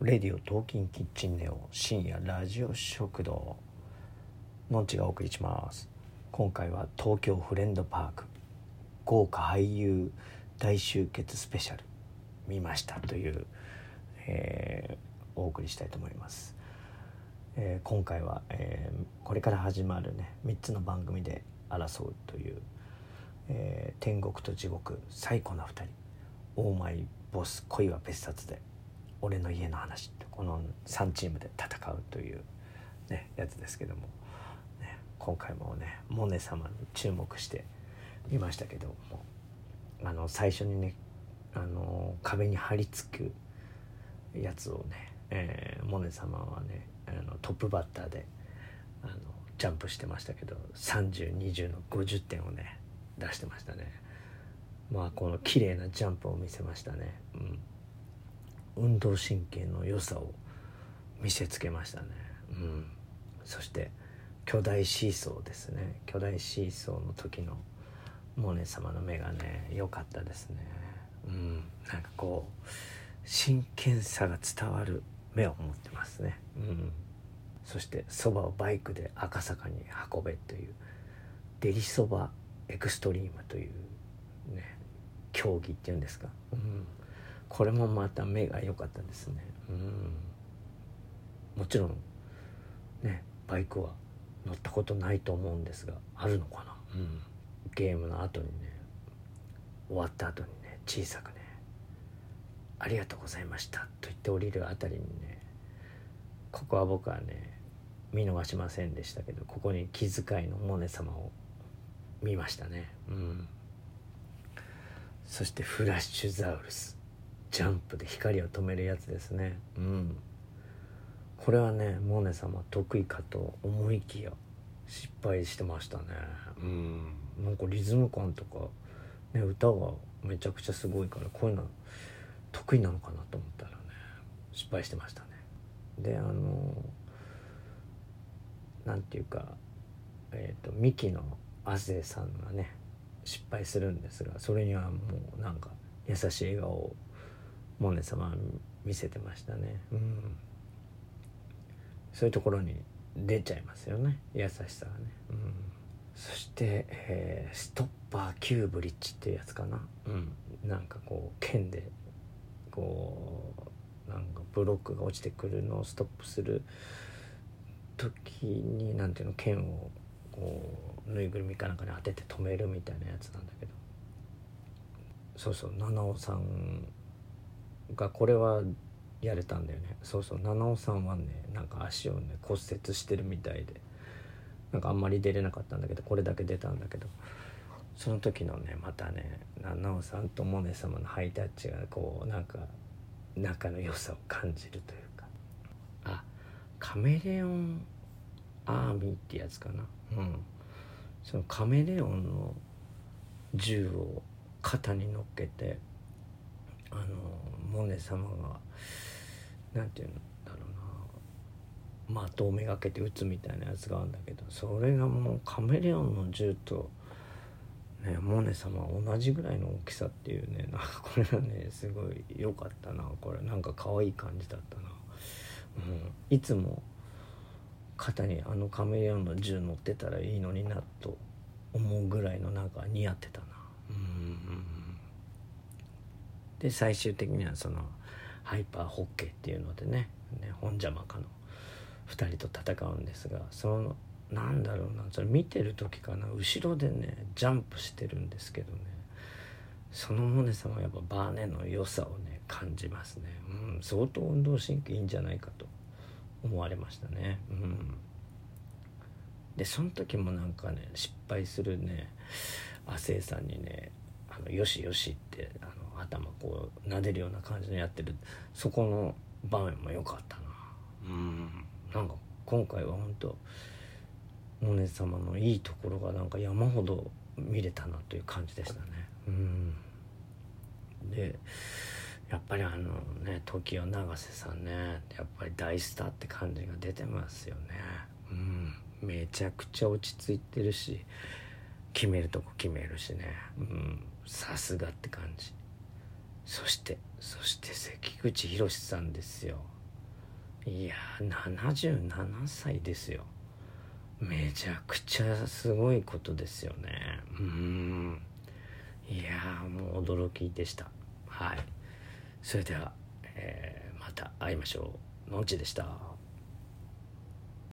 レディオトーキンキッチンネオ深夜ラジオ食堂のんちがお送りします。今回は東京フレンドパーク豪華俳優大集結スペシャル見ましたという、えー、お送りしたいと思います、えー今回は、えーこれから始まるね3つの番組で争うという、えー天国と地獄最高な2人オーマイボス恋は別冊で俺の家の話ってこの3チームで戦うという、ね、やつですけども、ね、今回もねモネ様に注目して見ましたけども。あの最初にねあの壁に張り付くやつをね、えーモネ様はねあのトップバッターであのジャンプしてましたけど3020の50点をね出してましたね。まあこの綺麗なジャンプを見せましたね、うん、運動神経の良さを見せつけましたね、うん、そして巨大シーソーですね。巨大シーソーの時のモネ様の目がね良かったですね、うん、なんかこう真剣さが伝わる目を持ってますね、うん、そしてそばをバイクで赤坂に運べというデリそばエクストリームというね競技っていうんですか、うん、これもまた目が良かったですね、うん、もちろんねバイクは乗ったことないと思うんですがあるのかな、うん、ゲームの後にね終わった後にね小さくね「ありがとうございました」と言って降りるあたりにねここは僕はね見逃しませんでしたけどここに気遣いのモネ様を見ましたね。うん。そしてフラッシュザウルス。ジャンプで光を止めるやつですね。うん。これはねモネ様得意かと思いきや失敗してましたね。うん。なんかリズム感とか、ね、歌がめちゃくちゃすごいからこういうの得意なのかなと思ったらね失敗してましたね。であのなんていうかえっ、とミキの亜生さんがね失敗するんですがそれにはもうなんか優しい笑顔をモネ様は見せてましたね。うん。そういうところに出ちゃいますよね。優しさがね。うん。そして、えーストッパーキューブリッジっていうやつかな。うん。なんかこう剣でこうなんかブロックが落ちてくるのをストップする時になんていうの剣をこうぬいぐるみかなんかに当てて止めるみたいなやつなんだけど。そうそう七尾さんがこれはやれたんだよね。そうそう。七尾さんはねなんか足をね骨折してるみたいでなんかあんまり出れなかったんだけどこれだけ出たんだけどその時のねまたね七尾さんとモネ様のハイタッチがこうなんか仲の良さを感じるというか。あカメレオンアーミーってやつかな。うん。そのカメレオンの銃を肩に乗っけてあのモネ様がなんていうんだろうな的をめがけて撃つみたいなやつがあるんだけどそれがもうカメレオンの銃と、ね、モネ様は同じぐらいの大きさっていうねなんかこれがねすごい良かったなこれ。なんか可愛い感じだったな、うん、いつも肩にあのカメレオンの銃乗ってたらいいのになと思うぐらいのなんか似合ってたな。うん。で最終的にはそのハイパーホッケーっていうのでねね本邪魔かの2人と戦うんですがそのなんだろうなそれ見てる時かな後ろでねジャンプしてるんですけどねそのモネ様はやっぱバーネの良さをね感じますね、うん、相当運動神経いいんじゃないかと思われましたね。うん。でその時もなんかね失敗するね亜生さんにね「あのよしよし」ってあの頭こう撫でるような感じのやってるそこの場面も良かったな。うん。なんか今回は本当モネ様のいいところがなんか山ほど見れたなという感じでしたね。うん。でやっぱりあのね TOKIO 永瀬さんねやっぱり大スターって感じが出てますよね。うん。めちゃくちゃ落ち着いてるし決めるとこ決めるしね。うんさすがって感じ。そしてそして関口宏さんですよ。いや77歳ですよ。めちゃくちゃすごいことですよね。うん。いやもう驚きでした。はい。それでは、えー、また会いましょう。のんちでした。